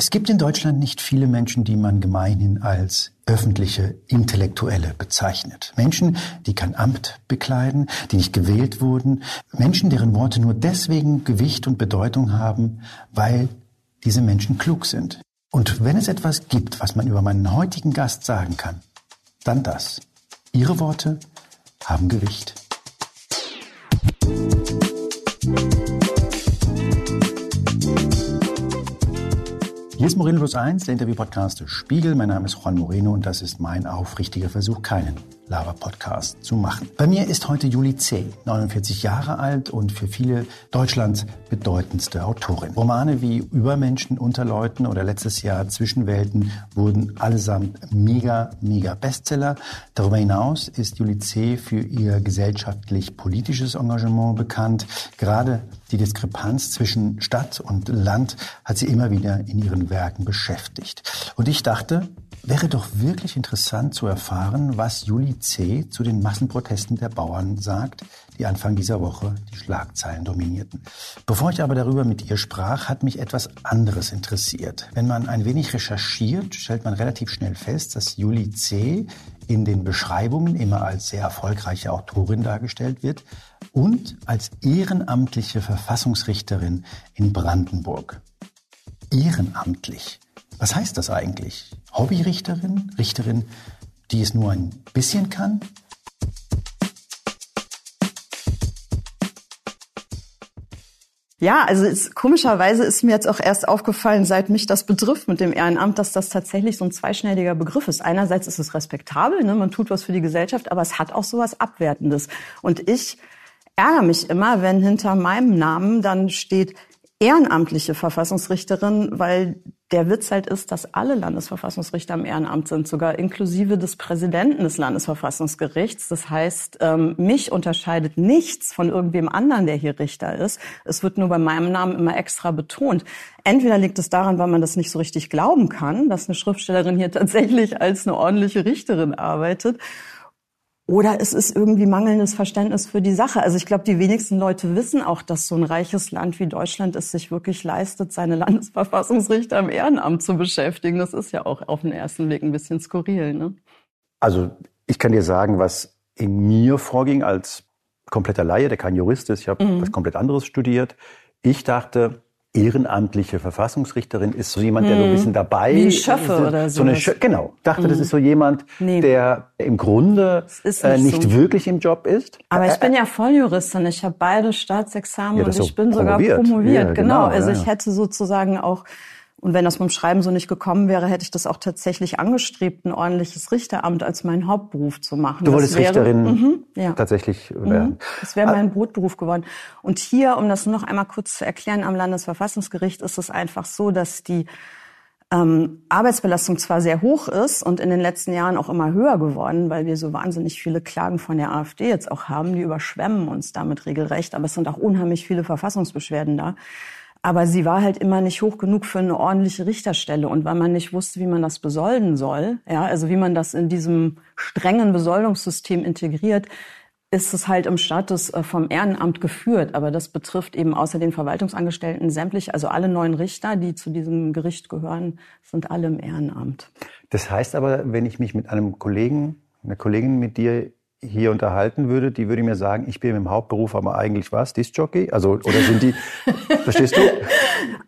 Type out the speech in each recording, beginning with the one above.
Es gibt in Deutschland nicht viele Menschen, die man gemeinhin als öffentliche Intellektuelle bezeichnet. Menschen, die kein Amt bekleiden, die nicht gewählt wurden, Menschen, deren Worte nur deswegen Gewicht und Bedeutung haben, weil diese Menschen klug sind. Und wenn es etwas gibt, was man über meinen heutigen Gast sagen kann, dann das. Ihre Worte haben Gewicht. Hier ist Moreno Plus 1, der Interview-Podcast Spiegel. Mein Name ist Juan Moreno und das ist mein aufrichtiger Versuch, keinen Lava-Podcast zu machen. Bei mir ist heute Julie C., 49 Jahre alt und für viele Deutschlands bedeutendste Autorin. Romane wie Übermenschen unter Leuten oder letztes Jahr Zwischenwelten wurden allesamt mega, mega Bestseller. Darüber hinaus ist Julie C. für ihr gesellschaftlich-politisches Engagement bekannt. Gerade die Diskrepanz zwischen Stadt und Land hat sie immer wieder in ihren Werken beschäftigt. Und ich dachte, Wäre doch wirklich interessant zu erfahren, was Juli C. zu den Massenprotesten der Bauern sagt, die Anfang dieser Woche die Schlagzeilen dominierten. Bevor ich aber darüber mit ihr sprach, hat mich etwas anderes interessiert. Wenn man ein wenig recherchiert, stellt man relativ schnell fest, dass Juli C. in den Beschreibungen immer als sehr erfolgreiche Autorin dargestellt wird und als ehrenamtliche Verfassungsrichterin in Brandenburg. Ehrenamtlich. Was heißt das eigentlich? Hobbyrichterin? Richterin, die es nur ein bisschen kann? Ja, also es, komischerweise ist mir jetzt auch erst aufgefallen, seit mich das betrifft mit dem Ehrenamt, dass das tatsächlich so ein zweischneidiger Begriff ist. Einerseits ist es respektabel, ne, man tut was für die Gesellschaft, aber es hat auch so was Abwertendes. Und ich ärgere mich immer, wenn hinter meinem Namen dann steht ehrenamtliche Verfassungsrichterin, weil der Witz halt ist, dass alle Landesverfassungsrichter im Ehrenamt sind, sogar inklusive des Präsidenten des Landesverfassungsgerichts. Das heißt, ähm, mich unterscheidet nichts von irgendwem anderen, der hier Richter ist. Es wird nur bei meinem Namen immer extra betont. Entweder liegt es daran, weil man das nicht so richtig glauben kann, dass eine Schriftstellerin hier tatsächlich als eine ordentliche Richterin arbeitet. Oder es ist irgendwie mangelndes Verständnis für die Sache. Also ich glaube, die wenigsten Leute wissen auch, dass so ein reiches Land wie Deutschland es sich wirklich leistet, seine Landesverfassungsrichter im Ehrenamt zu beschäftigen. Das ist ja auch auf den ersten Blick ein bisschen skurril. Ne? Also ich kann dir sagen, was in mir vorging als kompletter Laie, der kein Jurist ist. Ich habe mhm. was komplett anderes studiert. Ich dachte, ehrenamtliche Verfassungsrichterin ist so jemand, der so ein hm. bisschen dabei Wie ein Schöffe ist. oder so. eine Schö genau. Dachte, das hm. ist so jemand, nee. der im Grunde nicht, äh, nicht so. wirklich im Job ist. Aber ich bin ja Volljuristin. Ich habe beide Staatsexamen ja, und ich bin promoviert. sogar promoviert. Ja, genau. genau. Also ja, ich hätte sozusagen auch und wenn das dem Schreiben so nicht gekommen wäre, hätte ich das auch tatsächlich angestrebt, ein ordentliches Richteramt als meinen Hauptberuf zu machen. Du wolltest wäre, Richterin mhm, ja. tatsächlich werden. Mhm, das wäre mein Brotberuf geworden. Und hier, um das nur noch einmal kurz zu erklären, am Landesverfassungsgericht ist es einfach so, dass die ähm, Arbeitsbelastung zwar sehr hoch ist und in den letzten Jahren auch immer höher geworden, weil wir so wahnsinnig viele Klagen von der AfD jetzt auch haben, die überschwemmen uns damit regelrecht, aber es sind auch unheimlich viele Verfassungsbeschwerden da. Aber sie war halt immer nicht hoch genug für eine ordentliche Richterstelle. Und weil man nicht wusste, wie man das besolden soll, ja, also wie man das in diesem strengen Besoldungssystem integriert, ist es halt im Status äh, vom Ehrenamt geführt. Aber das betrifft eben außer den Verwaltungsangestellten sämtlich, also alle neuen Richter, die zu diesem Gericht gehören, sind alle im Ehrenamt. Das heißt aber, wenn ich mich mit einem Kollegen, einer Kollegin mit dir hier unterhalten würde, die würde mir sagen, ich bin im Hauptberuf, aber eigentlich was, Disc-Jockey? Also, oder sind die, verstehst du?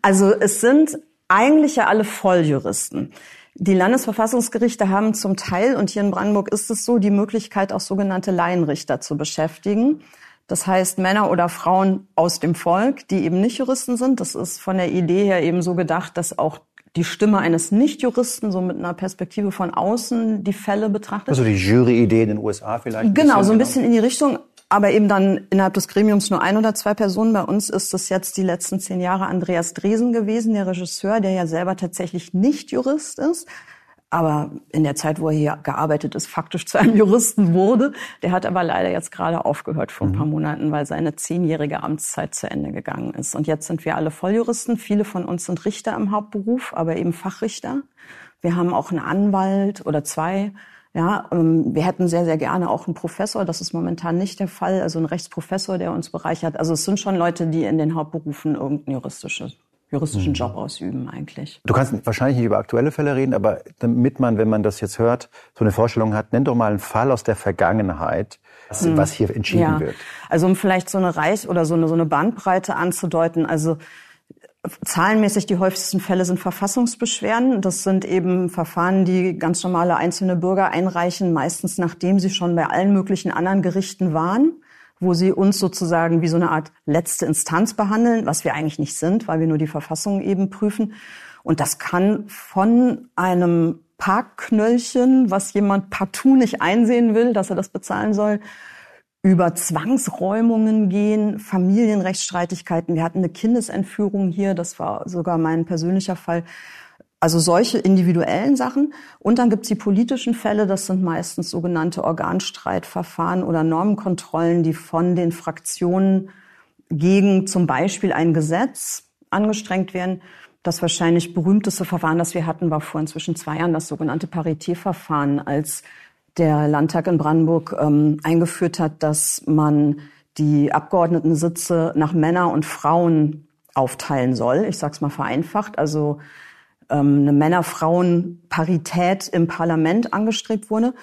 Also, es sind eigentlich ja alle Volljuristen. Die Landesverfassungsgerichte haben zum Teil, und hier in Brandenburg ist es so, die Möglichkeit, auch sogenannte Laienrichter zu beschäftigen. Das heißt, Männer oder Frauen aus dem Volk, die eben nicht Juristen sind. Das ist von der Idee her eben so gedacht, dass auch die Stimme eines Nichtjuristen so mit einer Perspektive von außen die Fälle betrachtet. Also die Jury-Idee in den USA vielleicht? Genau, so ein genau. bisschen in die Richtung. Aber eben dann innerhalb des Gremiums nur ein oder zwei Personen. Bei uns ist es jetzt die letzten zehn Jahre Andreas Dresen gewesen, der Regisseur, der ja selber tatsächlich nicht Jurist ist aber in der Zeit, wo er hier gearbeitet ist, faktisch zu einem Juristen wurde. Der hat aber leider jetzt gerade aufgehört vor ein paar mhm. Monaten, weil seine zehnjährige Amtszeit zu Ende gegangen ist. Und jetzt sind wir alle Volljuristen. Viele von uns sind Richter im Hauptberuf, aber eben Fachrichter. Wir haben auch einen Anwalt oder zwei. Ja, ähm, wir hätten sehr, sehr gerne auch einen Professor. Das ist momentan nicht der Fall. Also einen Rechtsprofessor, der uns bereichert. Also es sind schon Leute, die in den Hauptberufen irgendein juristisches juristischen mhm. Job ausüben eigentlich. Du kannst wahrscheinlich nicht über aktuelle Fälle reden, aber damit man, wenn man das jetzt hört, so eine Vorstellung hat, nenn doch mal einen Fall aus der Vergangenheit, was, mhm. was hier entschieden ja. wird. Also um vielleicht so eine Reich oder so eine, so eine Bandbreite anzudeuten, also Zahlenmäßig die häufigsten Fälle sind Verfassungsbeschwerden. Das sind eben Verfahren, die ganz normale einzelne Bürger einreichen, meistens nachdem sie schon bei allen möglichen anderen Gerichten waren wo sie uns sozusagen wie so eine Art letzte Instanz behandeln, was wir eigentlich nicht sind, weil wir nur die Verfassung eben prüfen. Und das kann von einem Parkknöllchen, was jemand partout nicht einsehen will, dass er das bezahlen soll, über Zwangsräumungen gehen, Familienrechtsstreitigkeiten. Wir hatten eine Kindesentführung hier, das war sogar mein persönlicher Fall. Also solche individuellen Sachen. Und dann gibt's die politischen Fälle, das sind meistens sogenannte Organstreitverfahren oder Normenkontrollen, die von den Fraktionen gegen zum Beispiel ein Gesetz angestrengt werden. Das wahrscheinlich berühmteste Verfahren, das wir hatten, war vor inzwischen zwei Jahren das sogenannte Paritätverfahren, als der Landtag in Brandenburg ähm, eingeführt hat, dass man die Abgeordnetensitze nach Männer und Frauen aufteilen soll. Ich sage es mal vereinfacht. Also eine Männer-Frauen-Parität im Parlament angestrebt wurde.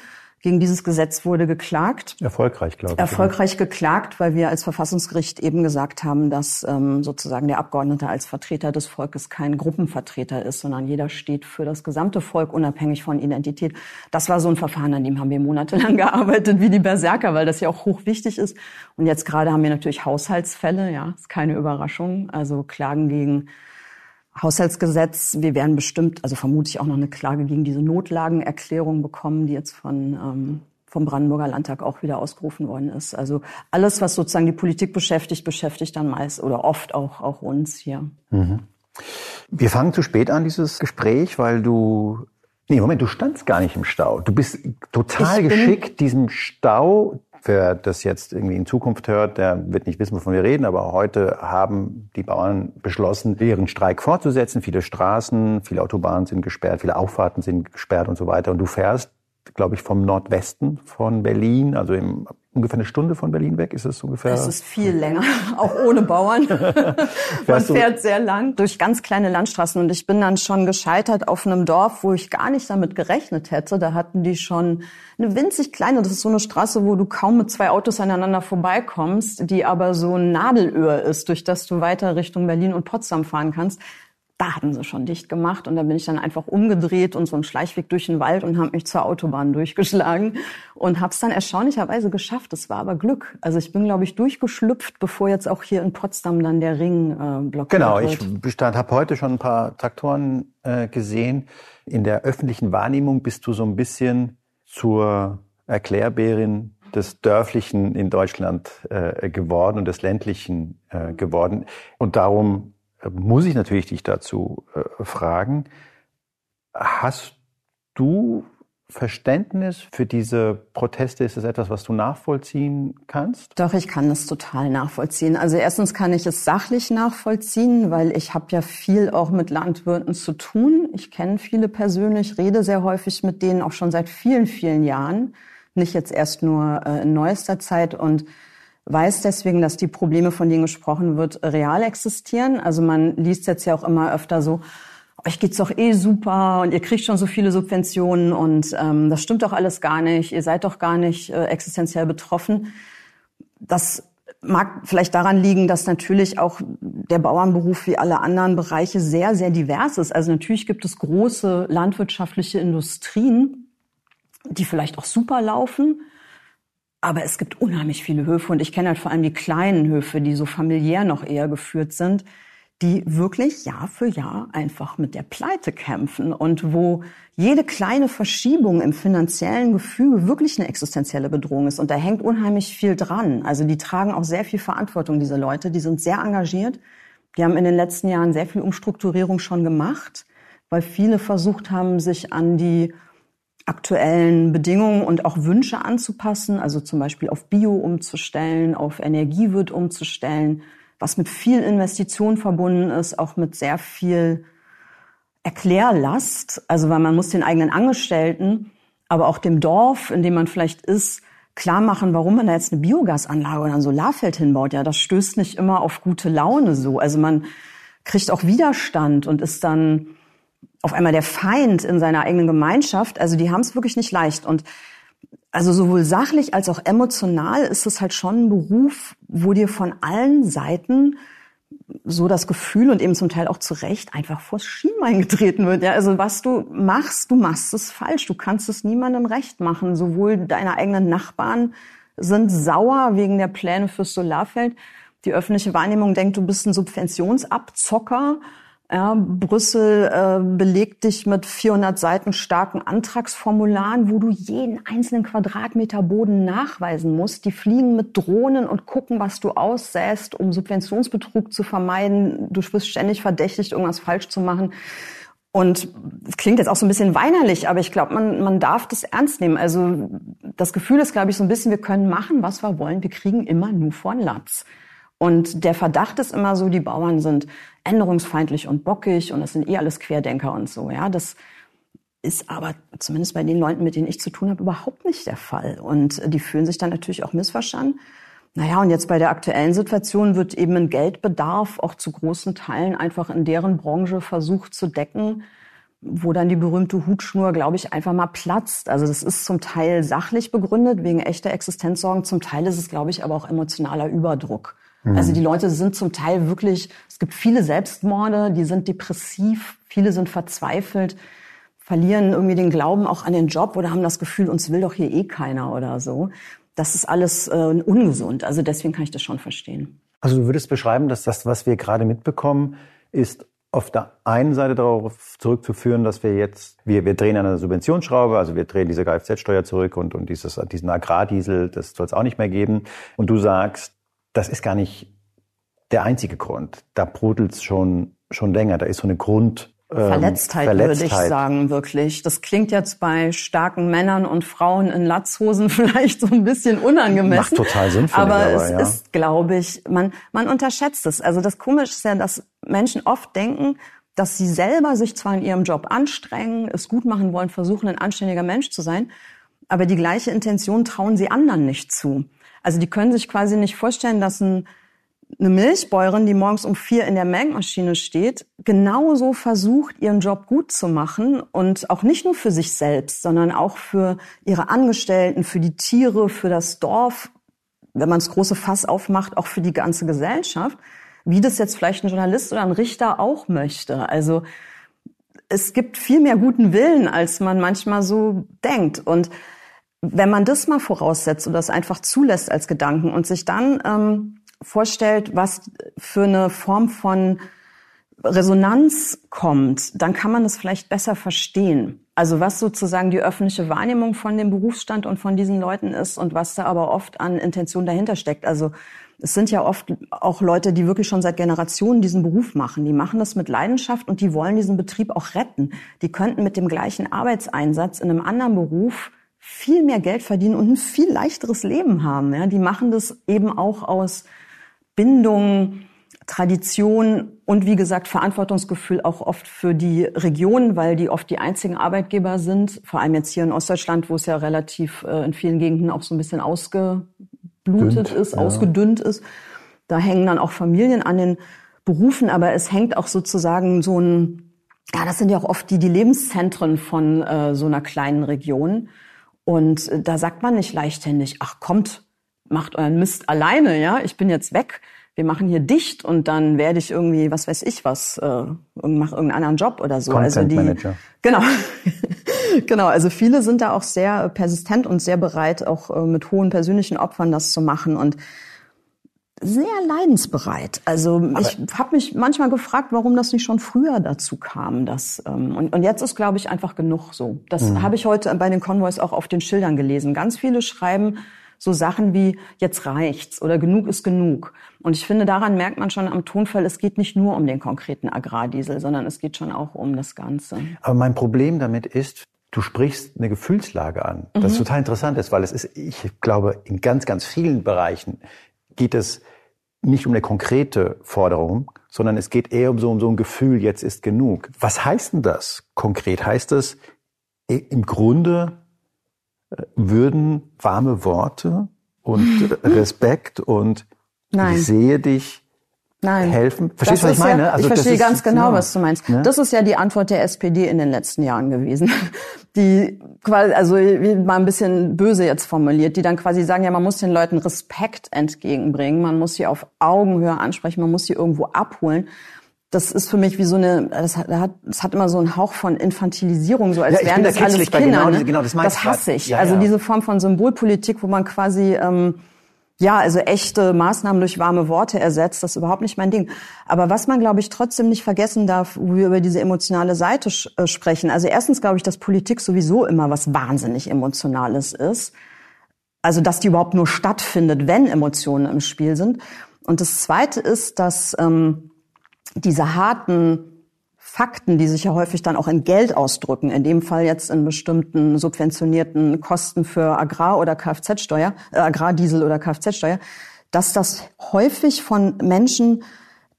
Gegen dieses Gesetz wurde geklagt. Erfolgreich, glaube ich. Erfolgreich geklagt, weil wir als Verfassungsgericht eben gesagt haben, dass ähm, sozusagen der Abgeordnete als Vertreter des Volkes kein Gruppenvertreter ist, sondern jeder steht für das gesamte Volk, unabhängig von Identität. Das war so ein Verfahren, an dem haben wir monatelang gearbeitet, wie die Berserker, weil das ja auch hochwichtig ist. Und jetzt gerade haben wir natürlich Haushaltsfälle, ja, ist keine Überraschung. Also Klagen gegen Haushaltsgesetz. Wir werden bestimmt, also vermute ich auch noch eine Klage gegen diese Notlagenerklärung bekommen, die jetzt von ähm, vom Brandenburger Landtag auch wieder ausgerufen worden ist. Also alles, was sozusagen die Politik beschäftigt, beschäftigt dann meist oder oft auch, auch uns hier. Mhm. Wir fangen zu spät an, dieses Gespräch, weil du Nee, Moment, du standst gar nicht im Stau. Du bist total geschickt, diesem Stau Wer das jetzt irgendwie in Zukunft hört, der wird nicht wissen, wovon wir reden, aber heute haben die Bauern beschlossen, ihren Streik fortzusetzen. Viele Straßen, viele Autobahnen sind gesperrt, viele Auffahrten sind gesperrt und so weiter. Und du fährst, glaube ich, vom Nordwesten von Berlin, also im ungefähr eine Stunde von Berlin weg, ist es ungefähr? Es ist viel länger, auch ohne Bauern. Man fährt sehr lang durch ganz kleine Landstraßen und ich bin dann schon gescheitert auf einem Dorf, wo ich gar nicht damit gerechnet hätte. Da hatten die schon eine winzig kleine, das ist so eine Straße, wo du kaum mit zwei Autos aneinander vorbeikommst, die aber so ein Nadelöhr ist, durch das du weiter Richtung Berlin und Potsdam fahren kannst da hatten sie schon dicht gemacht und da bin ich dann einfach umgedreht und so einen Schleichweg durch den Wald und habe mich zur Autobahn durchgeschlagen und habe es dann erstaunlicherweise geschafft. Das war aber Glück. Also ich bin, glaube ich, durchgeschlüpft, bevor jetzt auch hier in Potsdam dann der Ring äh, blockiert genau, wird. Genau, ich habe heute schon ein paar Traktoren äh, gesehen. In der öffentlichen Wahrnehmung bist du so ein bisschen zur Erklärbärin des Dörflichen in Deutschland äh, geworden und des Ländlichen äh, geworden. Und darum muss ich natürlich dich dazu äh, fragen, hast du Verständnis für diese Proteste? Ist es etwas, was du nachvollziehen kannst? Doch, ich kann das total nachvollziehen. Also erstens kann ich es sachlich nachvollziehen, weil ich habe ja viel auch mit Landwirten zu tun. Ich kenne viele persönlich, rede sehr häufig mit denen auch schon seit vielen, vielen Jahren. Nicht jetzt erst nur äh, in neuester Zeit. Und weiß deswegen, dass die Probleme, von denen gesprochen wird, real existieren. Also man liest jetzt ja auch immer öfter so, euch geht's doch eh super und ihr kriegt schon so viele Subventionen und ähm, das stimmt doch alles gar nicht. Ihr seid doch gar nicht äh, existenziell betroffen. Das mag vielleicht daran liegen, dass natürlich auch der Bauernberuf wie alle anderen Bereiche sehr, sehr divers ist. Also natürlich gibt es große landwirtschaftliche Industrien, die vielleicht auch super laufen. Aber es gibt unheimlich viele Höfe und ich kenne halt vor allem die kleinen Höfe, die so familiär noch eher geführt sind, die wirklich Jahr für Jahr einfach mit der Pleite kämpfen und wo jede kleine Verschiebung im finanziellen Gefüge wirklich eine existenzielle Bedrohung ist. Und da hängt unheimlich viel dran. Also die tragen auch sehr viel Verantwortung, diese Leute. Die sind sehr engagiert. Die haben in den letzten Jahren sehr viel Umstrukturierung schon gemacht, weil viele versucht haben, sich an die aktuellen Bedingungen und auch Wünsche anzupassen, also zum Beispiel auf Bio umzustellen, auf Energiewirt umzustellen, was mit viel Investition verbunden ist, auch mit sehr viel Erklärlast, also weil man muss den eigenen Angestellten, aber auch dem Dorf, in dem man vielleicht ist, klar machen, warum man da jetzt eine Biogasanlage oder ein Solarfeld hinbaut. Ja, das stößt nicht immer auf gute Laune so. Also man kriegt auch Widerstand und ist dann auf einmal der Feind in seiner eigenen Gemeinschaft. Also die haben es wirklich nicht leicht. Und also sowohl sachlich als auch emotional ist es halt schon ein Beruf, wo dir von allen Seiten so das Gefühl und eben zum Teil auch zu Recht einfach vors Schienbein getreten wird. Ja, also was du machst, du machst es falsch. Du kannst es niemandem recht machen. Sowohl deine eigenen Nachbarn sind sauer wegen der Pläne fürs Solarfeld. Die öffentliche Wahrnehmung denkt, du bist ein Subventionsabzocker ja, Brüssel äh, belegt dich mit 400 Seiten starken Antragsformularen, wo du jeden einzelnen Quadratmeter Boden nachweisen musst. Die fliegen mit Drohnen und gucken, was du aussäst, um Subventionsbetrug zu vermeiden. Du wirst ständig verdächtigt, irgendwas falsch zu machen. Und es klingt jetzt auch so ein bisschen weinerlich, aber ich glaube, man, man darf das ernst nehmen. Also das Gefühl ist, glaube ich, so ein bisschen, wir können machen, was wir wollen. Wir kriegen immer nur von Latz. Und der Verdacht ist immer so, die Bauern sind änderungsfeindlich und bockig und das sind eh alles Querdenker und so. Ja, das ist aber zumindest bei den Leuten, mit denen ich zu tun habe, überhaupt nicht der Fall. Und die fühlen sich dann natürlich auch missverstanden. Naja, und jetzt bei der aktuellen Situation wird eben ein Geldbedarf auch zu großen Teilen einfach in deren Branche versucht zu decken, wo dann die berühmte Hutschnur, glaube ich, einfach mal platzt. Also das ist zum Teil sachlich begründet, wegen echter Existenzsorgen. Zum Teil ist es, glaube ich, aber auch emotionaler Überdruck. Mhm. Also die Leute sind zum Teil wirklich, es gibt viele Selbstmorde, die sind depressiv, viele sind verzweifelt, verlieren irgendwie den Glauben auch an den Job oder haben das Gefühl, uns will doch hier eh keiner oder so. Das ist alles äh, ungesund. Also deswegen kann ich das schon verstehen. Also du würdest beschreiben, dass das, was wir gerade mitbekommen, ist auf der einen Seite darauf zurückzuführen, dass wir jetzt, wir, wir drehen an der Subventionsschraube, also wir drehen diese Kfz-Steuer zurück und, und dieses, diesen Agrardiesel, das soll es auch nicht mehr geben. Und du sagst, das ist gar nicht der einzige Grund. Da brodelt es schon, schon länger. Da ist so eine Grund, ähm, Verletztheit, Verletztheit, würde ich sagen, wirklich. Das klingt jetzt bei starken Männern und Frauen in Latzhosen vielleicht so ein bisschen unangemessen. Macht total Sinn, aber, aber es ja. ist, glaube ich, man, man unterschätzt es. Also das Komische ist ja, dass Menschen oft denken, dass sie selber sich zwar in ihrem Job anstrengen, es gut machen wollen, versuchen, ein anständiger Mensch zu sein, aber die gleiche Intention trauen sie anderen nicht zu. Also die können sich quasi nicht vorstellen, dass ein, eine Milchbäuerin, die morgens um vier in der Melkmaschine steht, genauso versucht, ihren Job gut zu machen und auch nicht nur für sich selbst, sondern auch für ihre Angestellten, für die Tiere, für das Dorf, wenn man das große Fass aufmacht, auch für die ganze Gesellschaft, wie das jetzt vielleicht ein Journalist oder ein Richter auch möchte. Also es gibt viel mehr guten Willen, als man manchmal so denkt. Und wenn man das mal voraussetzt und das einfach zulässt als Gedanken und sich dann ähm, vorstellt, was für eine Form von Resonanz kommt, dann kann man das vielleicht besser verstehen. Also was sozusagen die öffentliche Wahrnehmung von dem Berufsstand und von diesen Leuten ist und was da aber oft an Intention dahinter steckt. Also es sind ja oft auch Leute, die wirklich schon seit Generationen diesen Beruf machen. Die machen das mit Leidenschaft und die wollen diesen Betrieb auch retten. Die könnten mit dem gleichen Arbeitseinsatz in einem anderen Beruf viel mehr Geld verdienen und ein viel leichteres Leben haben. Ja, die machen das eben auch aus Bindung, Tradition und wie gesagt Verantwortungsgefühl auch oft für die Region, weil die oft die einzigen Arbeitgeber sind. Vor allem jetzt hier in Ostdeutschland, wo es ja relativ äh, in vielen Gegenden auch so ein bisschen ausgeblutet Dünnt, ist, ja. ausgedünnt ist. Da hängen dann auch Familien an den Berufen, aber es hängt auch sozusagen so ein, ja, das sind ja auch oft die, die Lebenszentren von äh, so einer kleinen Region. Und äh, da sagt man nicht leichthändig, ach kommt, macht euren Mist alleine, ja, ich bin jetzt weg, wir machen hier dicht und dann werde ich irgendwie, was weiß ich was, äh, mache irgendeinen anderen Job oder so. Content also die, Manager. Genau. genau, also viele sind da auch sehr persistent und sehr bereit, auch äh, mit hohen persönlichen Opfern das zu machen. Und sehr leidensbereit. Also Aber ich habe mich manchmal gefragt, warum das nicht schon früher dazu kam. Dass, ähm, und, und jetzt ist, glaube ich, einfach genug so. Das mhm. habe ich heute bei den Konvois auch auf den Schildern gelesen. Ganz viele schreiben so Sachen wie jetzt reicht's oder genug ist genug. Und ich finde, daran merkt man schon am Tonfall, es geht nicht nur um den konkreten Agrardiesel, sondern es geht schon auch um das Ganze. Aber mein Problem damit ist, Du sprichst eine Gefühlslage an, das mhm. total interessant ist, weil es ist, ich glaube, in ganz, ganz vielen Bereichen geht es nicht um eine konkrete Forderung, sondern es geht eher um so, um so ein Gefühl, jetzt ist genug. Was heißt denn das konkret? Heißt es, im Grunde äh, würden warme Worte und Respekt und Nein. ich sehe dich Nein. helfen? Verstehst du, was ich meine? Ja, also ich verstehe ist, ganz genau, ja, was du meinst. ne? Das ist ja die Antwort der SPD in den letzten Jahren gewesen. Die quasi, also mal ein bisschen böse jetzt formuliert, die dann quasi sagen, ja, man muss den Leuten Respekt entgegenbringen, man muss sie auf Augenhöhe ansprechen, man muss sie irgendwo abholen. Das ist für mich wie so eine, das hat, das hat immer so einen Hauch von Infantilisierung, so als Ja, wären das alles Kinder. genau ne? genau, das ich hasse ich. Ja, also ja. diese Form von Symbolpolitik, wo man quasi ähm, ja, also echte Maßnahmen durch warme Worte ersetzt, das ist überhaupt nicht mein Ding. Aber was man, glaube ich, trotzdem nicht vergessen darf, wo wir über diese emotionale Seite äh, sprechen. Also erstens glaube ich, dass Politik sowieso immer was wahnsinnig Emotionales ist. Also, dass die überhaupt nur stattfindet, wenn Emotionen im Spiel sind. Und das Zweite ist, dass ähm, diese harten Fakten, die sich ja häufig dann auch in Geld ausdrücken, in dem Fall jetzt in bestimmten subventionierten Kosten für Agrar- oder Kfz-Steuer, äh, Agrardiesel oder Kfz-Steuer, dass das häufig von Menschen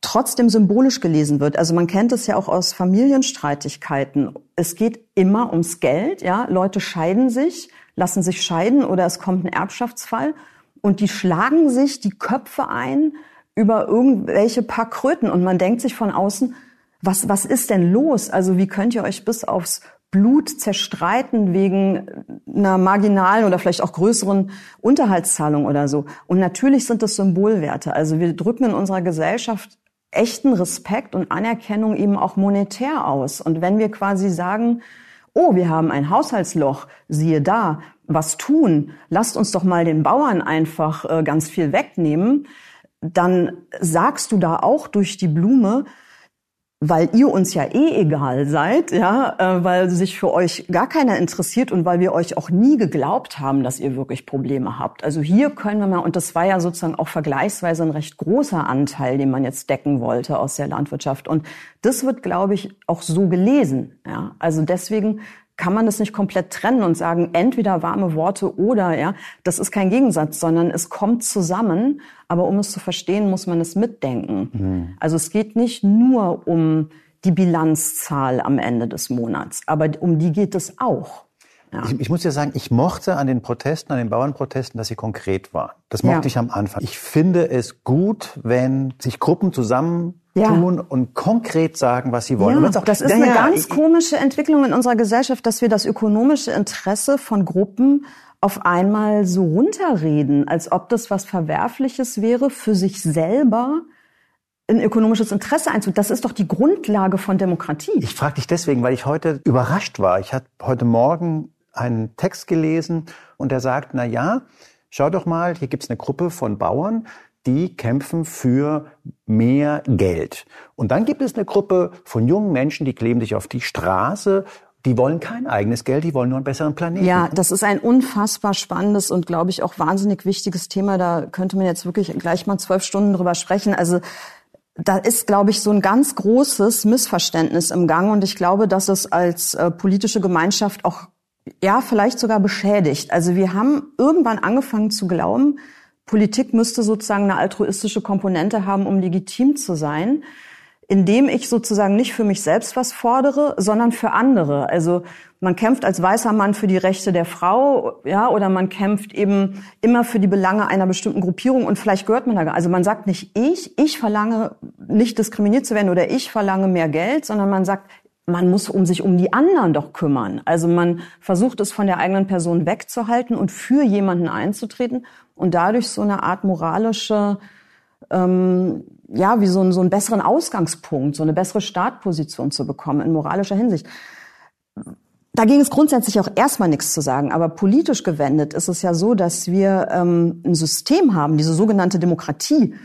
trotzdem symbolisch gelesen wird. Also man kennt es ja auch aus Familienstreitigkeiten. Es geht immer ums Geld, ja. Leute scheiden sich, lassen sich scheiden oder es kommt ein Erbschaftsfall und die schlagen sich die Köpfe ein über irgendwelche paar Kröten und man denkt sich von außen, was, was ist denn los? Also wie könnt ihr euch bis aufs Blut zerstreiten wegen einer marginalen oder vielleicht auch größeren Unterhaltszahlung oder so? Und natürlich sind das Symbolwerte. Also wir drücken in unserer Gesellschaft echten Respekt und Anerkennung eben auch monetär aus. Und wenn wir quasi sagen, oh, wir haben ein Haushaltsloch, siehe da, was tun? Lasst uns doch mal den Bauern einfach äh, ganz viel wegnehmen. Dann sagst du da auch durch die Blume, weil ihr uns ja eh egal seid, ja, äh, weil sich für euch gar keiner interessiert und weil wir euch auch nie geglaubt haben, dass ihr wirklich Probleme habt. Also hier können wir mal, und das war ja sozusagen auch vergleichsweise ein recht großer Anteil, den man jetzt decken wollte aus der Landwirtschaft. Und das wird, glaube ich, auch so gelesen, ja. Also deswegen kann man das nicht komplett trennen und sagen, entweder warme Worte oder, ja, das ist kein Gegensatz, sondern es kommt zusammen. Aber um es zu verstehen, muss man es mitdenken. Also es geht nicht nur um die Bilanzzahl am Ende des Monats, aber um die geht es auch. Ja. Ich, ich muss ja sagen, ich mochte an den Protesten, an den Bauernprotesten, dass sie konkret waren. Das mochte Ja. ich am Anfang. Ich finde es gut, wenn sich Gruppen zusammentun und konkret sagen, was sie wollen. Ja, das ist Ja, eine ja, ganz komische Entwicklung in unserer Gesellschaft, dass wir das ökonomische Interesse von Gruppen auf einmal so runterreden, als ob das was Verwerfliches wäre, für sich selber ein ökonomisches Interesse einzug. Das ist doch die Grundlage von Demokratie. Ich frage dich deswegen, weil ich heute überrascht war. Ich habe heute Morgen einen Text gelesen und der sagt, na ja, schau doch mal, hier gibt's eine Gruppe von Bauern, die kämpfen für mehr Geld. Und dann gibt es eine Gruppe von jungen Menschen, die kleben sich auf die Straße, die wollen kein eigenes Geld, die wollen nur einen besseren Planeten. Ja, das ist ein unfassbar spannendes und, glaube ich, auch wahnsinnig wichtiges Thema. Da könnte man jetzt wirklich gleich mal zwölf Stunden drüber sprechen. Also da ist, glaube ich, so ein ganz großes Missverständnis im Gang und ich glaube, dass es als äh, politische Gemeinschaft auch ja vielleicht sogar beschädigt. Also wir haben irgendwann angefangen zu glauben, Politik müsste sozusagen eine altruistische Komponente haben, um legitim zu sein indem ich sozusagen nicht für mich selbst was fordere, sondern für andere. Also man kämpft als weißer Mann für die Rechte der Frau, ja, oder man kämpft eben immer für die Belange einer bestimmten Gruppierung und vielleicht gehört man da. Also man sagt nicht ich, ich verlange nicht diskriminiert zu werden oder ich verlange mehr Geld, sondern man sagt, man muss um sich um die anderen doch kümmern. Also man versucht es von der eigenen Person wegzuhalten und für jemanden einzutreten und dadurch so eine Art moralische ähm, ja, wie so, ein, so einen besseren Ausgangspunkt, so eine bessere Startposition zu bekommen in moralischer Hinsicht. Dagegen ist grundsätzlich auch erstmal nichts zu sagen, aber politisch gewendet ist es ja so, dass wir ähm, ein System haben, diese sogenannte Demokratie,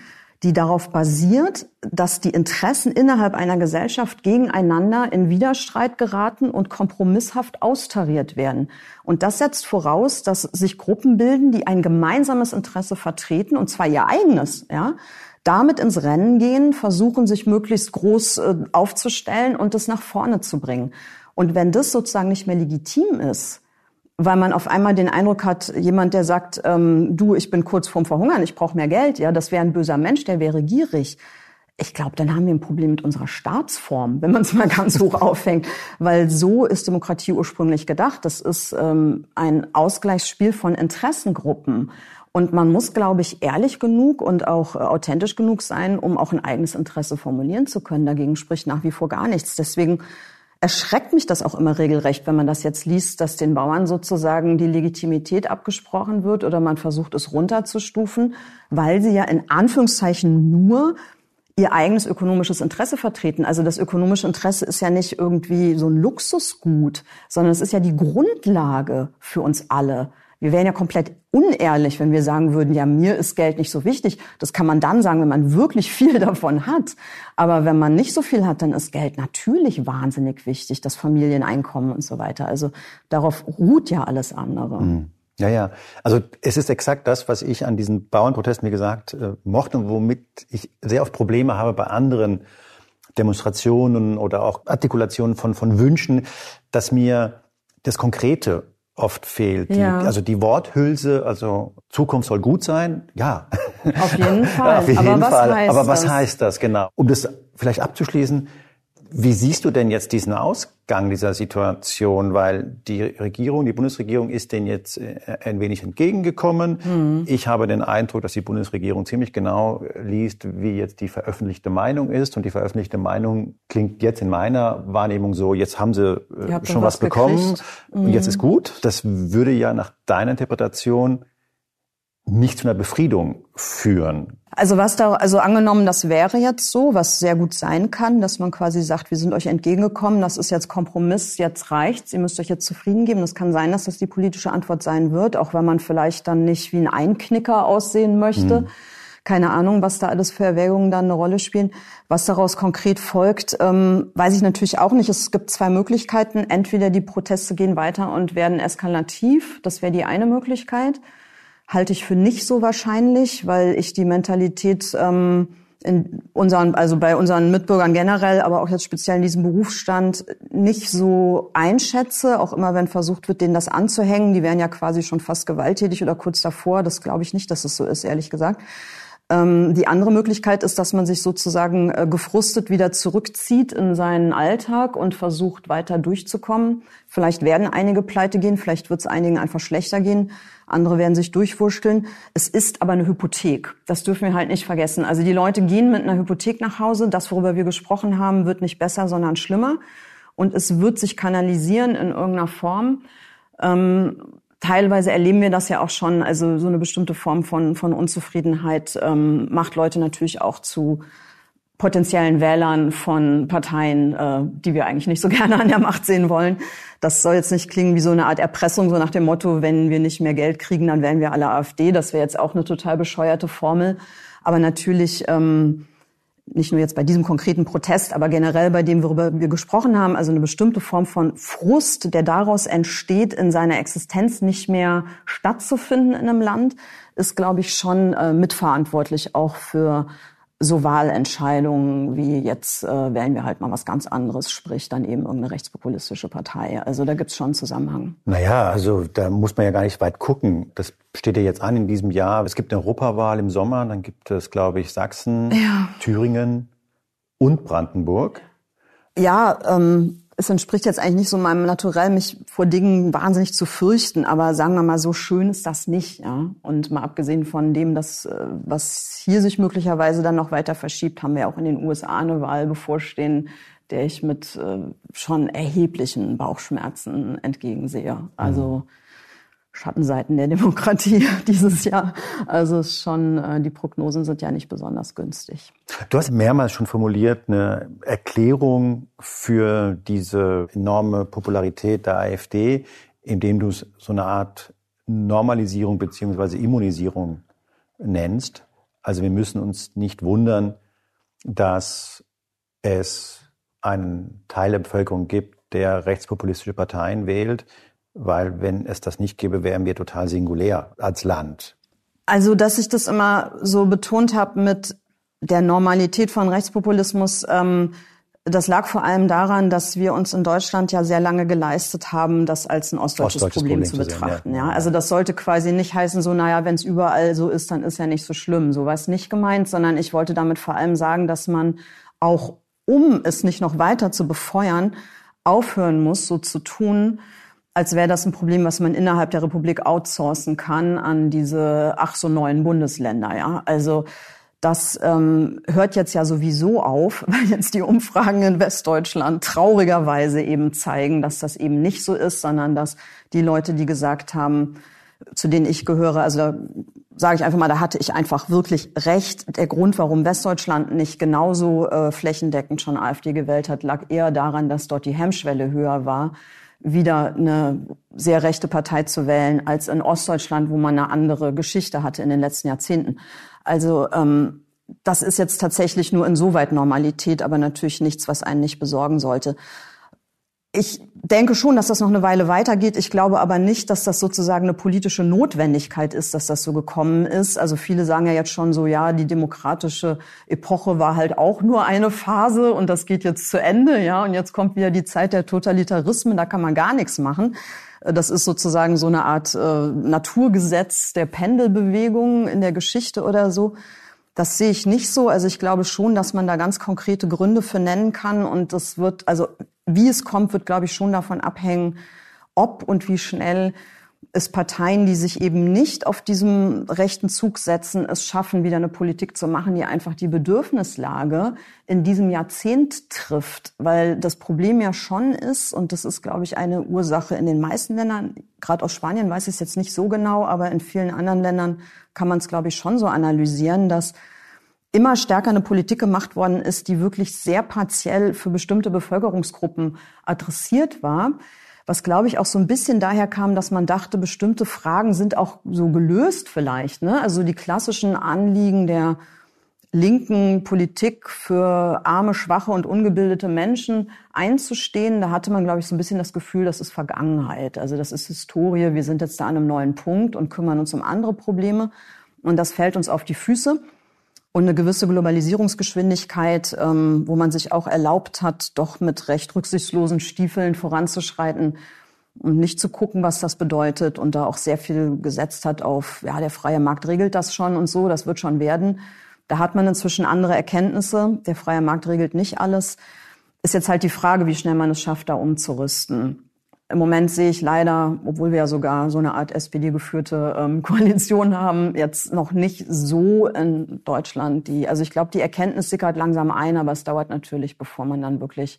die darauf basiert, dass die Interessen innerhalb einer Gesellschaft gegeneinander in Widerstreit geraten und kompromisshaft austariert werden. Und das setzt voraus, dass sich Gruppen bilden, die ein gemeinsames Interesse vertreten, und zwar ihr eigenes, ja, damit ins Rennen gehen, versuchen, sich möglichst groß äh, aufzustellen und das nach vorne zu bringen. Und wenn das sozusagen nicht mehr legitim ist, weil man auf einmal den Eindruck hat, jemand, der sagt, ähm, du, ich bin kurz vorm Verhungern, ich brauche mehr Geld, ja, das wäre ein böser Mensch, der wäre gierig. Ich glaube, dann haben wir ein Problem mit unserer Staatsform, wenn man es mal ganz hoch aufhängt, weil so ist Demokratie ursprünglich gedacht. Das ist ähm, ein Ausgleichsspiel von Interessengruppen. Und man muss, glaube ich, ehrlich genug und auch äh, authentisch genug sein, um auch ein eigenes Interesse formulieren zu können. Dagegen spricht nach wie vor gar nichts. Deswegen erschreckt mich das auch immer regelrecht, wenn man das jetzt liest, dass den Bauern sozusagen die Legitimität abgesprochen wird oder man versucht es runterzustufen, weil sie ja in Anführungszeichen nur ihr eigenes ökonomisches Interesse vertreten. Also das ökonomische Interesse ist ja nicht irgendwie so ein Luxusgut, sondern es ist ja die Grundlage für uns alle. Wir wären ja komplett unehrlich, wenn wir sagen würden, ja, mir ist Geld nicht so wichtig. Das kann man dann sagen, wenn man wirklich viel davon hat. Aber wenn man nicht so viel hat, dann ist Geld natürlich wahnsinnig wichtig, das Familieneinkommen und so weiter. Also darauf ruht ja alles andere. Mhm. Ja, ja. Also es ist exakt das, was ich an diesen Bauernprotesten, wie gesagt, äh, mochte und womit ich sehr oft Probleme habe bei anderen Demonstrationen oder auch Artikulationen von, von Wünschen, dass mir das Konkrete oft fehlt. Ja. Die, also die Worthülse, also Zukunft soll gut sein, ja. Auf jeden Fall. Auf jeden Aber Fall. Aber was das? heißt das genau? Um das vielleicht abzuschließen, wie siehst du denn jetzt diesen Ausgang dieser Situation? Weil die Regierung, die Bundesregierung ist denen jetzt äh, ein wenig entgegengekommen. Mhm. Ich habe den Eindruck, dass die Bundesregierung ziemlich genau liest, wie jetzt die veröffentlichte Meinung ist. Und die veröffentlichte Meinung klingt jetzt in meiner Wahrnehmung so, jetzt haben sie äh, schon was, was bekommen mhm. und jetzt ist gut. Das würde ja nach deiner Interpretation nicht zu einer Befriedung führen. Also was da, also angenommen, das wäre jetzt so, was sehr gut sein kann, dass man quasi sagt, wir sind euch entgegengekommen, das ist jetzt Kompromiss, jetzt reicht's, ihr müsst euch jetzt zufrieden geben. Das kann sein, dass das die politische Antwort sein wird, auch wenn man vielleicht dann nicht wie ein Einknicker aussehen möchte. Mhm. Keine Ahnung, was da alles für Erwägungen dann eine Rolle spielen. Was daraus konkret folgt, ähm, weiß ich natürlich auch nicht. Es gibt zwei Möglichkeiten. Entweder die Proteste gehen weiter und werden eskalativ. Das wäre die eine Möglichkeit halte ich für nicht so wahrscheinlich, weil ich die Mentalität ähm, in unseren, also bei unseren Mitbürgern generell, aber auch jetzt speziell in diesem Berufsstand nicht so einschätze. Auch immer, wenn versucht wird, denen das anzuhängen, die wären ja quasi schon fast gewalttätig oder kurz davor. Das glaube ich nicht, dass es so ist, ehrlich gesagt. Ähm, die andere Möglichkeit ist, dass man sich sozusagen äh, gefrustet wieder zurückzieht in seinen Alltag und versucht weiter durchzukommen. Vielleicht werden einige pleite gehen, vielleicht wird es einigen einfach schlechter gehen. Andere werden sich durchwurschteln. Es ist aber eine Hypothek. Das dürfen wir halt nicht vergessen. Also die Leute gehen mit einer Hypothek nach Hause. Das, worüber wir gesprochen haben, wird nicht besser, sondern schlimmer. Und es wird sich kanalisieren in irgendeiner Form. Ähm, teilweise erleben wir das ja auch schon. Also so eine bestimmte Form von, von Unzufriedenheit ähm, macht Leute natürlich auch zu potenziellen Wählern von Parteien, äh, die wir eigentlich nicht so gerne an der Macht sehen wollen. Das soll jetzt nicht klingen wie so eine Art Erpressung, so nach dem Motto, wenn wir nicht mehr Geld kriegen, dann wählen wir alle AfD. Das wäre jetzt auch eine total bescheuerte Formel. Aber natürlich ähm, nicht nur jetzt bei diesem konkreten Protest, aber generell bei dem, worüber wir gesprochen haben, also eine bestimmte Form von Frust, der daraus entsteht, in seiner Existenz nicht mehr stattzufinden in einem Land, ist, glaube ich, schon äh, mitverantwortlich auch für so Wahlentscheidungen wie jetzt äh, wählen wir halt mal was ganz anderes, sprich dann eben irgendeine rechtspopulistische Partei. Also da gibt's schon einen Zusammenhang. Naja, also da muss man ja gar nicht weit gucken. Das steht ja jetzt an in diesem Jahr. Es gibt eine Europawahl im Sommer, dann gibt es, glaube ich, Sachsen, ja. Thüringen und Brandenburg. Ja, ähm, es entspricht jetzt eigentlich nicht so meinem Naturell, mich vor Dingen wahnsinnig zu fürchten, aber sagen wir mal, so schön ist das nicht. Ja? Und mal abgesehen von dem, dass, äh, was hier sich möglicherweise dann noch weiter verschiebt, haben wir auch in den USA eine Wahl bevorstehen, der ich mit äh, schon erheblichen Bauchschmerzen entgegensehe. Also mhm. Schattenseiten der Demokratie dieses Jahr. Also schon, äh, die Prognosen sind ja nicht besonders günstig. Du hast mehrmals schon formuliert, eine Erklärung für diese enorme Popularität der AfD, indem du es so eine Art Normalisierung beziehungsweise Immunisierung nennst. Also wir müssen uns nicht wundern, dass es einen Teil der Bevölkerung gibt, der rechtspopulistische Parteien wählt, weil wenn es das nicht gäbe, wären wir total singulär als Land. Also, dass ich das immer so betont habe mit der Normalität von Rechtspopulismus, ähm, das lag vor allem daran, dass wir uns in Deutschland ja sehr lange geleistet haben, das als ein ostdeutsches, ostdeutsches Problem, Problem, zu betrachten. Sehen, ja. ja. also das sollte quasi nicht heißen, so naja, wenn es überall so ist, dann ist ja nicht so schlimm. So war es nicht gemeint, sondern ich wollte damit vor allem sagen, dass man auch, um es nicht noch weiter zu befeuern, aufhören muss, so zu tun, als wäre das ein Problem, was man innerhalb der Republik outsourcen kann an diese ach so neuen Bundesländer. Ja, also das ähm, hört jetzt ja sowieso auf, weil jetzt die Umfragen in Westdeutschland traurigerweise eben zeigen, dass das eben nicht so ist, sondern dass die Leute, die gesagt haben, zu denen ich gehöre, also da sage ich einfach mal, da hatte ich einfach wirklich recht. Der Grund, warum Westdeutschland nicht genauso äh, flächendeckend schon AfD gewählt hat, lag eher daran, dass dort die Hemmschwelle höher war, wieder eine sehr rechte Partei zu wählen, als in Ostdeutschland, wo man eine andere Geschichte hatte in den letzten Jahrzehnten. Also ähm, das ist jetzt tatsächlich nur insoweit Normalität, aber natürlich nichts, was einen nicht besorgen sollte. Ich denke schon, dass das noch eine Weile weitergeht. Ich glaube aber nicht, dass das sozusagen eine politische Notwendigkeit ist, dass das so gekommen ist. Also viele sagen ja jetzt schon so, ja, die demokratische Epoche war halt auch nur eine Phase und das geht jetzt zu Ende, ja, und jetzt kommt wieder die Zeit der Totalitarismen, da kann man gar nichts machen. Das ist sozusagen so eine Art äh, Naturgesetz der Pendelbewegung in der Geschichte oder so. Das sehe ich nicht so. Also ich glaube schon, dass man da ganz konkrete Gründe für nennen kann. Und das wird, also wie es kommt, wird, glaube ich, schon davon abhängen, ob und wie schnell es Parteien, die sich eben nicht auf diesem rechten Zug setzen, es schaffen, wieder eine Politik zu machen, die einfach die Bedürfnislage in diesem Jahrzehnt trifft. Weil das Problem ja schon ist, und das ist, glaube ich, eine Ursache in den meisten Ländern, gerade aus Spanien weiß ich es jetzt nicht so genau, aber in vielen anderen Ländern kann man es, glaube ich, schon so analysieren, dass immer stärker eine Politik gemacht worden ist, die wirklich sehr partiell für bestimmte Bevölkerungsgruppen adressiert war. Was, glaube ich, auch so ein bisschen daher kam, dass man dachte, bestimmte Fragen sind auch so gelöst vielleicht. Ne? Also die klassischen Anliegen der linken Politik für arme, schwache und ungebildete Menschen einzustehen, da hatte man, glaube ich, so ein bisschen das Gefühl, das ist Vergangenheit. Also das ist Historie. Wir sind jetzt da an einem neuen Punkt und kümmern uns um andere Probleme. Und das fällt uns auf die Füße. Und eine gewisse Globalisierungsgeschwindigkeit, ähm, wo man sich auch erlaubt hat, doch mit recht rücksichtslosen Stiefeln voranzuschreiten und nicht zu gucken, was das bedeutet und da auch sehr viel gesetzt hat auf, ja, der freie Markt regelt das schon und so, das wird schon werden. Da hat man inzwischen andere Erkenntnisse. Der freie Markt regelt nicht alles. Ist jetzt halt die Frage, wie schnell man es schafft, da umzurüsten. Im Moment sehe ich leider, obwohl wir ja sogar so eine Art SPD-geführte ähm, Koalition haben, jetzt noch nicht so in Deutschland die, also ich glaube, die Erkenntnis sickert langsam ein, aber es dauert natürlich, bevor man dann wirklich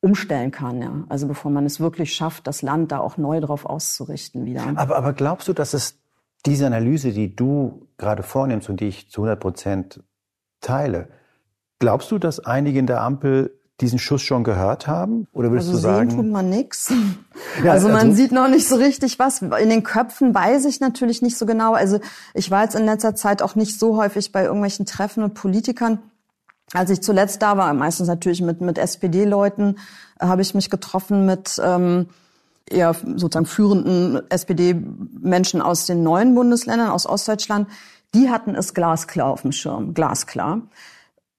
umstellen kann, ja. Also bevor man es wirklich schafft, das Land da auch neu drauf auszurichten wieder. Aber, aber glaubst du, dass es diese Analyse, die du gerade vornimmst und die ich zu 100 Prozent teile, glaubst du, dass einige in der Ampel diesen Schuss schon gehört haben? Oder würdest also du sagen? Sehen tut man nichts. Ja, also man also, sieht noch nicht so richtig was. In den Köpfen weiß ich natürlich nicht so genau. Also ich war jetzt in letzter Zeit auch nicht so häufig bei irgendwelchen Treffen mit Politikern. Als ich zuletzt da war, meistens natürlich mit, mit SPD-Leuten, habe ich mich getroffen mit ähm, eher sozusagen führenden SPD-Menschen aus den neuen Bundesländern, aus Ostdeutschland, die hatten es glasklar auf dem Schirm, glasklar.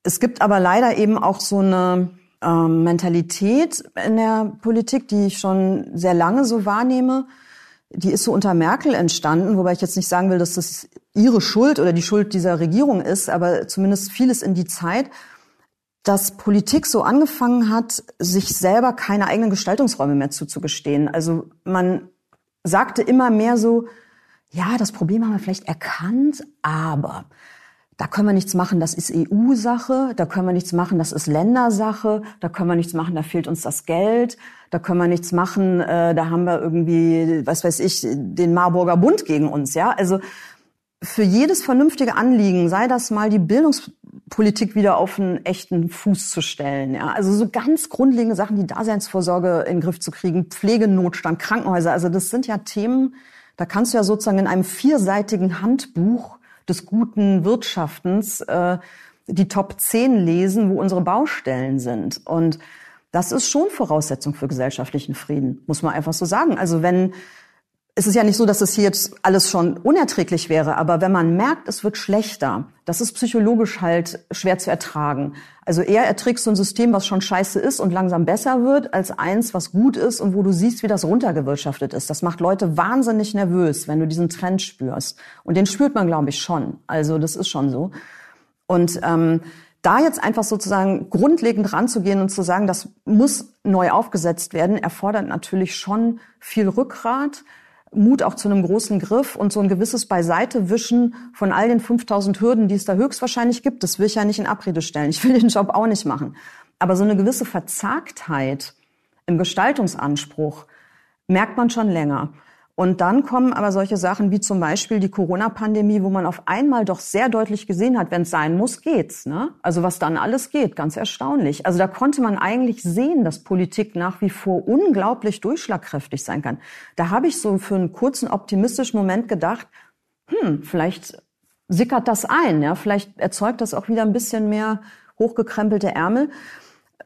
Es gibt aber leider eben auch so eine ähm, Mentalität in der Politik, die ich schon sehr lange so wahrnehme. Die ist so unter Merkel entstanden, wobei ich jetzt nicht sagen will, dass das ihre Schuld oder die Schuld dieser Regierung ist, aber zumindest vieles in die Zeit dass Politik so angefangen hat, sich selber keine eigenen Gestaltungsräume mehr zuzugestehen. Also man sagte immer mehr so, ja, das Problem haben wir vielleicht erkannt, aber da können wir nichts machen, das ist EU-Sache, da können wir nichts machen, das ist Ländersache, da können wir nichts machen, da fehlt uns das Geld, da können wir nichts machen, äh, da haben wir irgendwie, was weiß ich, den Marburger Bund gegen uns, ja. Also für jedes vernünftige Anliegen, sei das mal die Bildungspolitik wieder auf einen echten Fuß zu stellen. Ja? Also so ganz grundlegende Sachen, die Daseinsvorsorge in den Griff zu kriegen, Pflegenotstand, Krankenhäuser. Also das sind ja Themen, da kannst du ja sozusagen in einem vierseitigen Handbuch des guten Wirtschaftens äh, die Top 10 lesen, wo unsere Baustellen sind. Und das ist schon Voraussetzung für gesellschaftlichen Frieden, muss man einfach so sagen. Also wenn es ist ja nicht so, dass es hier jetzt alles schon unerträglich wäre, aber wenn man merkt, es wird schlechter, das ist psychologisch halt schwer zu ertragen. Also eher erträgst du ein System, was schon scheiße ist und langsam besser wird, als eins, was gut ist und wo du siehst, wie das runtergewirtschaftet ist. Das macht Leute wahnsinnig nervös, wenn du diesen Trend spürst. Und den spürt man, glaube ich, schon. Also das ist schon so. Und ähm, da jetzt einfach sozusagen grundlegend ranzugehen und zu sagen, das muss neu aufgesetzt werden, erfordert natürlich schon viel Rückgrat, Mut auch zu einem großen Griff und so ein gewisses Beiseitewischen von all den 5000 Hürden, die es da höchstwahrscheinlich gibt. Das will ich ja nicht in Abrede stellen. Ich will den Job auch nicht machen. Aber so eine gewisse Verzagtheit im Gestaltungsanspruch merkt man schon länger. Und dann kommen aber solche Sachen wie zum Beispiel die Corona-Pandemie, wo man auf einmal doch sehr deutlich gesehen hat, wenn es sein muss, geht's. Ne? Also was dann alles geht, ganz erstaunlich. Also da konnte man eigentlich sehen, dass Politik nach wie vor unglaublich durchschlagkräftig sein kann. Da habe ich so für einen kurzen optimistischen Moment gedacht, hm, vielleicht sickert das ein, ja, vielleicht erzeugt das auch wieder ein bisschen mehr hochgekrempelte Ärmel.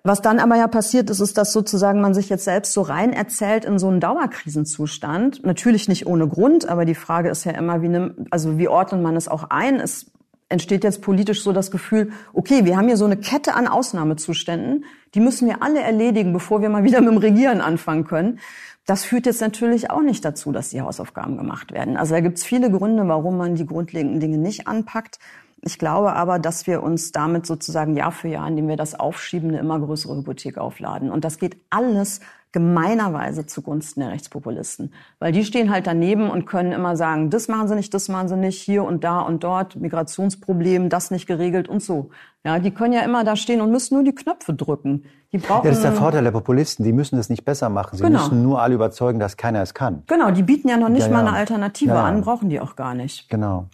Was dann aber ja passiert ist, ist, dass sozusagen man sich jetzt selbst so rein erzählt in so einen Dauerkrisenzustand. Natürlich nicht ohne Grund, aber die Frage ist ja immer, wie nimmt, also wie ordnet man es auch ein? Es entsteht jetzt politisch so das Gefühl, okay, wir haben hier so eine Kette an Ausnahmezuständen, die müssen wir alle erledigen, bevor wir mal wieder mit dem Regieren anfangen können. Das führt jetzt natürlich auch nicht dazu, dass die Hausaufgaben gemacht werden. Also da gibt es viele Gründe, warum man die grundlegenden Dinge nicht anpackt. Ich glaube aber, dass wir uns damit sozusagen Jahr für Jahr, indem wir das aufschieben, eine immer größere Hypothek aufladen. Und das geht alles gemeinerweise zugunsten der Rechtspopulisten. Weil die stehen halt daneben und können immer sagen, das machen sie nicht, das machen sie nicht, hier und da und dort, Migrationsproblem, das nicht geregelt und so. Ja, die können ja immer da stehen und müssen nur die Knöpfe drücken. Die brauchen, ja, das ist der Vorteil der Populisten. Die müssen es nicht besser machen. Sie genau. müssen nur alle überzeugen, dass keiner es kann. Genau, die bieten ja noch nicht ja, ja. mal eine Alternative an, brauchen die auch gar nicht. Genau.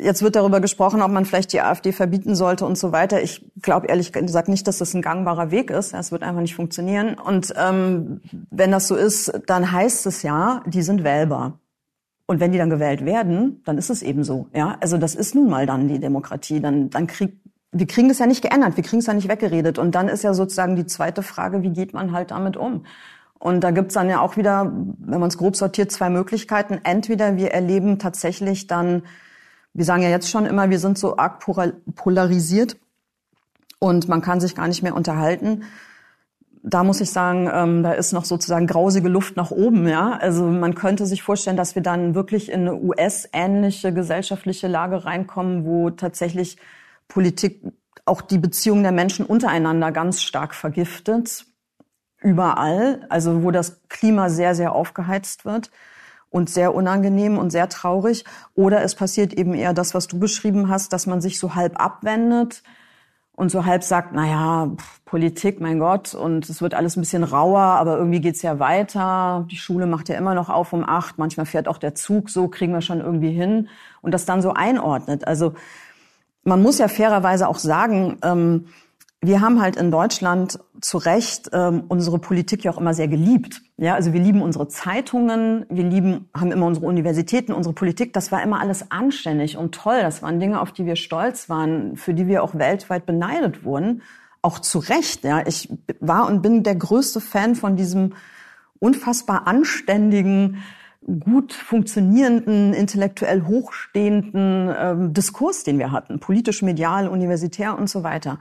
Jetzt wird darüber gesprochen, ob man vielleicht die AfD verbieten sollte und so weiter. Ich glaube ehrlich gesagt nicht, dass das ein gangbarer Weg ist. Es wird einfach nicht funktionieren. Und ähm, wenn das so ist, dann heißt es ja, die sind wählbar. Und wenn die dann gewählt werden, dann ist es eben so. Ja, also das ist nun mal dann die Demokratie. Dann, dann kriegt wir kriegen das ja nicht geändert, wir kriegen es ja nicht weggeredet. Und dann ist ja sozusagen die zweite Frage, wie geht man halt damit um? Und da gibt's dann ja auch wieder, wenn man es grob sortiert, zwei Möglichkeiten. Entweder wir erleben tatsächlich dann, wir sagen ja jetzt schon immer, wir sind so arg polarisiert und man kann sich gar nicht mehr unterhalten. Da muss ich sagen, ähm, da ist noch sozusagen grausige Luft nach oben. Ja, also man könnte sich vorstellen, dass wir dann wirklich in eine US-ähnliche gesellschaftliche Lage reinkommen, wo tatsächlich Politik auch die Beziehungen der Menschen untereinander ganz stark vergiftet. Überall, also wo das Klima sehr, sehr aufgeheizt wird und sehr unangenehm und sehr traurig. Oder es passiert eben eher das, was du beschrieben hast, dass man sich so halb abwendet und so halb sagt, na ja, Politik, mein Gott, und es wird alles ein bisschen rauer, aber irgendwie geht's ja weiter. Die Schule macht ja immer noch auf um acht, manchmal fährt auch der Zug, so kriegen wir schon irgendwie hin und das dann so einordnet. Also man muss ja fairerweise auch sagen, ähm, wir haben halt in Deutschland zu Recht ähm, unsere Politik ja auch immer sehr geliebt. Ja, also wir lieben unsere Zeitungen, wir lieben, haben immer unsere Universitäten, unsere Politik. Das war immer alles anständig und toll. Das waren Dinge, auf die wir stolz waren, für die wir auch weltweit beneidet wurden. Auch zu Recht. Ja, ich war und bin der größte Fan von diesem unfassbar anständigen gut funktionierenden, intellektuell hochstehenden ähm, Diskurs, den wir hatten, politisch, medial, universitär und so weiter.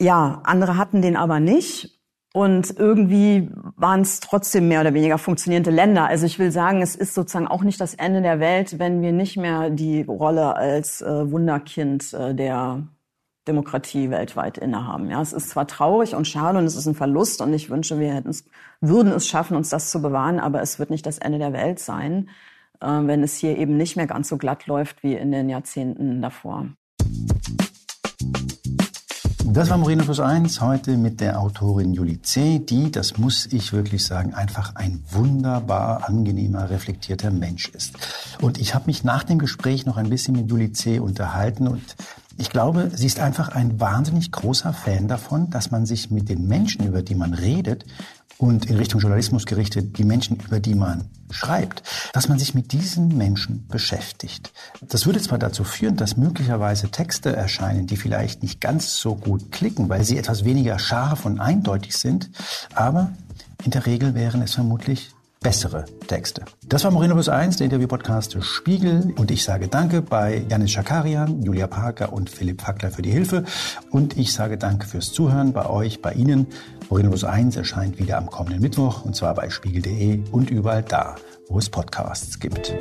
Ja, andere hatten den aber nicht. Und irgendwie waren es trotzdem mehr oder weniger funktionierende Länder. Also ich will sagen, es ist sozusagen auch nicht das Ende der Welt, wenn wir nicht mehr die Rolle als äh, Wunderkind äh, der Demokratie weltweit innehaben. Ja, es ist zwar traurig und schade und es ist ein Verlust und ich wünsche, wir hätten es, würden es schaffen, uns das zu bewahren, aber es wird nicht das Ende der Welt sein, äh, wenn es hier eben nicht mehr ganz so glatt läuft wie in den Jahrzehnten davor. Das war Moreno Plus 1 heute mit der Autorin Julie C., die, das muss ich wirklich sagen, einfach ein wunderbar angenehmer, reflektierter Mensch ist. Und ich habe mich nach dem Gespräch noch ein bisschen mit Julie C. unterhalten und ich glaube, sie ist einfach ein wahnsinnig großer Fan davon, dass man sich mit den Menschen, über die man redet, und in Richtung Journalismus gerichtet, die Menschen, über die man schreibt, dass man sich mit diesen Menschen beschäftigt. Das würde zwar dazu führen, dass möglicherweise Texte erscheinen, die vielleicht nicht ganz so gut klicken, weil sie etwas weniger scharf und eindeutig sind, aber in der Regel wären es vermutlich bessere Texte. Das war Moreno Plus 1, der Interview-Podcast Spiegel. Und ich sage Danke bei Janis Schakarian, Julia Parker und Philipp Fackler für die Hilfe. Und ich sage Danke fürs Zuhören bei euch, bei Ihnen. Moreno Plus 1 erscheint wieder am kommenden Mittwoch und zwar bei spiegel.de und überall da, wo es Podcasts gibt.